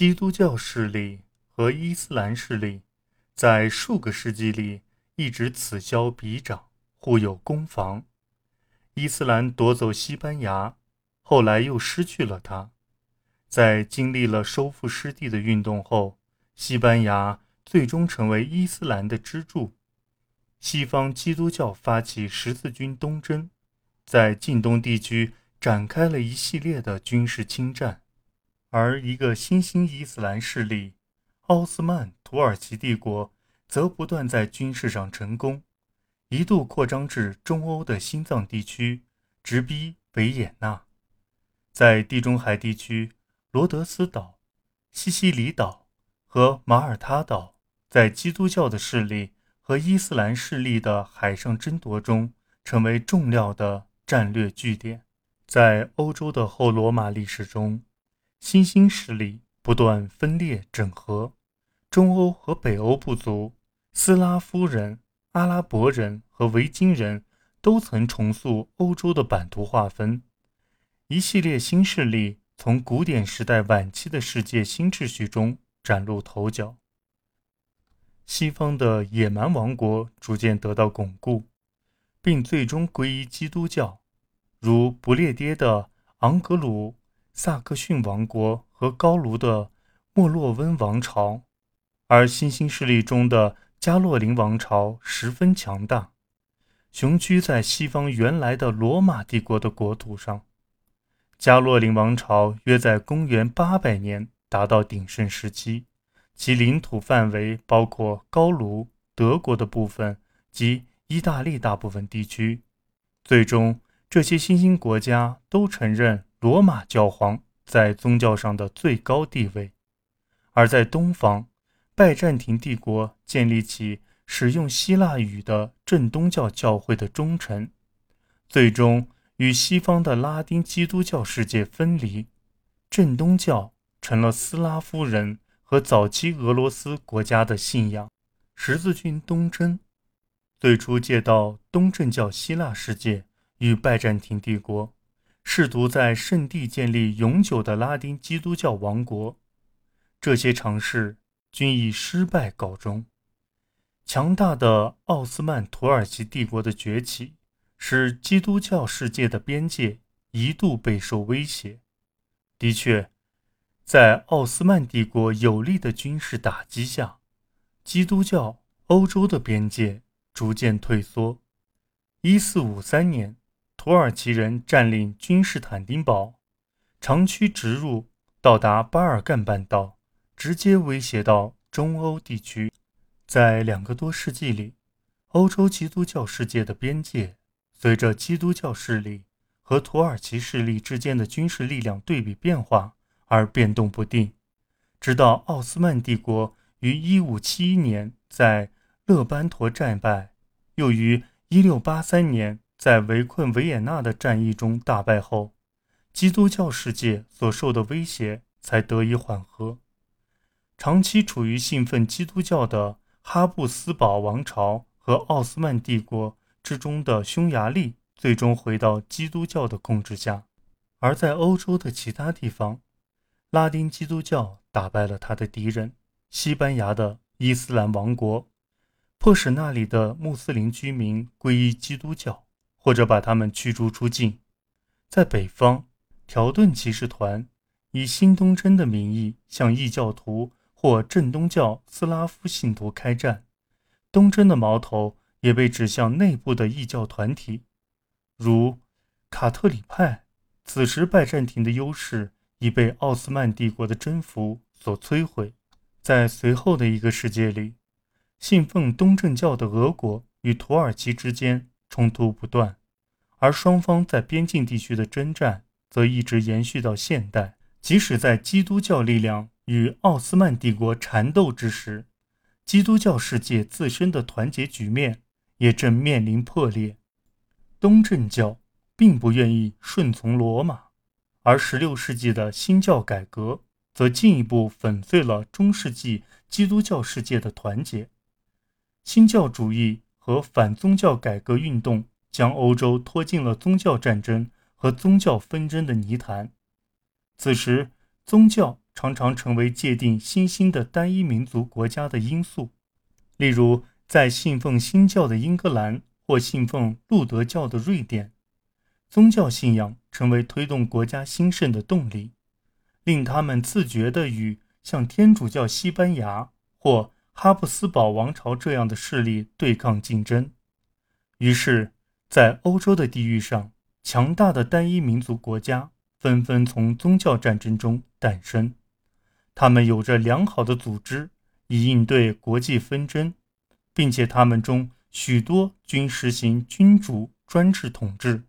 基督教势力和伊斯兰势力在数个世纪里一直此消彼长，互有攻防。伊斯兰夺走西班牙，后来又失去了它。在经历了收复失地的运动后，西班牙最终成为伊斯兰的支柱。西方基督教发起十字军东征，在近东地区展开了一系列的军事侵占，而一个新兴伊斯兰势力——奥斯曼土耳其帝国，则不断在军事上成功，一度扩张至中欧的心脏地区，直逼维也纳。在地中海地区，罗德斯岛、西西里岛和马耳他岛，在基督教的势力。和伊斯兰势力的海上争夺中，成为重要的战略据点。在欧洲的后罗马历史中，新兴势力不断分裂整合，中欧和北欧部族、斯拉夫人、阿拉伯人和维京人都曾重塑欧洲的版图划分。一系列新势力从古典时代晚期的世界新秩序中崭露头角。西方的野蛮王国逐渐得到巩固，并最终皈依基督教，如不列颠的昂格鲁萨克逊王国和高卢的莫洛温王朝。而新兴势力中的加洛林王朝十分强大，雄居在西方原来的罗马帝国的国土上。加洛林王朝约在公元八百年达到鼎盛时期。其领土范围包括高卢、德国的部分及意大利大部分地区。最终，这些新兴国家都承认罗马教皇在宗教上的最高地位。而在东方，拜占庭帝国建立起使用希腊语的正东教教会的忠诚，最终与西方的拉丁基督教世界分离。正东教成了斯拉夫人。和早期俄罗斯国家的信仰，十字军东征最初借道东正教希腊世界与拜占庭帝国，试图在圣地建立永久的拉丁基督教王国。这些尝试均以失败告终。强大的奥斯曼土耳其帝国的崛起，使基督教世界的边界一度备受威胁。的确。在奥斯曼帝国有力的军事打击下，基督教欧洲的边界逐渐退缩。一四五三年，土耳其人占领君士坦丁堡，长驱直入，到达巴尔干半岛，直接威胁到中欧地区。在两个多世纪里，欧洲基督教世界的边界随着基督教势力和土耳其势力之间的军事力量对比变化。而变动不定，直到奥斯曼帝国于1571年在勒班陀战败，又于1683年在围困维也纳的战役中大败后，基督教世界所受的威胁才得以缓和。长期处于信奉基督教的哈布斯堡王朝和奥斯曼帝国之中的匈牙利，最终回到基督教的控制下，而在欧洲的其他地方。拉丁基督教打败了他的敌人——西班牙的伊斯兰王国，迫使那里的穆斯林居民皈依基督教，或者把他们驱逐出境。在北方，条顿骑士团以新东征的名义向异教徒或正东教斯拉夫信徒开战，东征的矛头也被指向内部的异教团体，如卡特里派。此时，拜占庭的优势。已被奥斯曼帝国的征服所摧毁。在随后的一个世界里，信奉东正教的俄国与土耳其之间冲突不断，而双方在边境地区的征战则一直延续到现代。即使在基督教力量与奥斯曼帝国缠斗之时，基督教世界自身的团结局面也正面临破裂。东正教并不愿意顺从罗马。而16世纪的新教改革则进一步粉碎了中世纪基督教世界的团结。新教主义和反宗教改革运动将欧洲拖进了宗教战争和宗教纷争的泥潭。此时，宗教常常成为界定新兴的单一民族国家的因素。例如，在信奉新教的英格兰或信奉路德教的瑞典，宗教信仰成为推动国家兴盛的动力，令他们自觉地与像天主教西班牙或哈布斯堡王朝这样的势力对抗竞争。于是，在欧洲的地域上，强大的单一民族国家纷纷从宗教战争中诞生。他们有着良好的组织，以应对国际纷争。并且他们中许多均实行君主专制统治，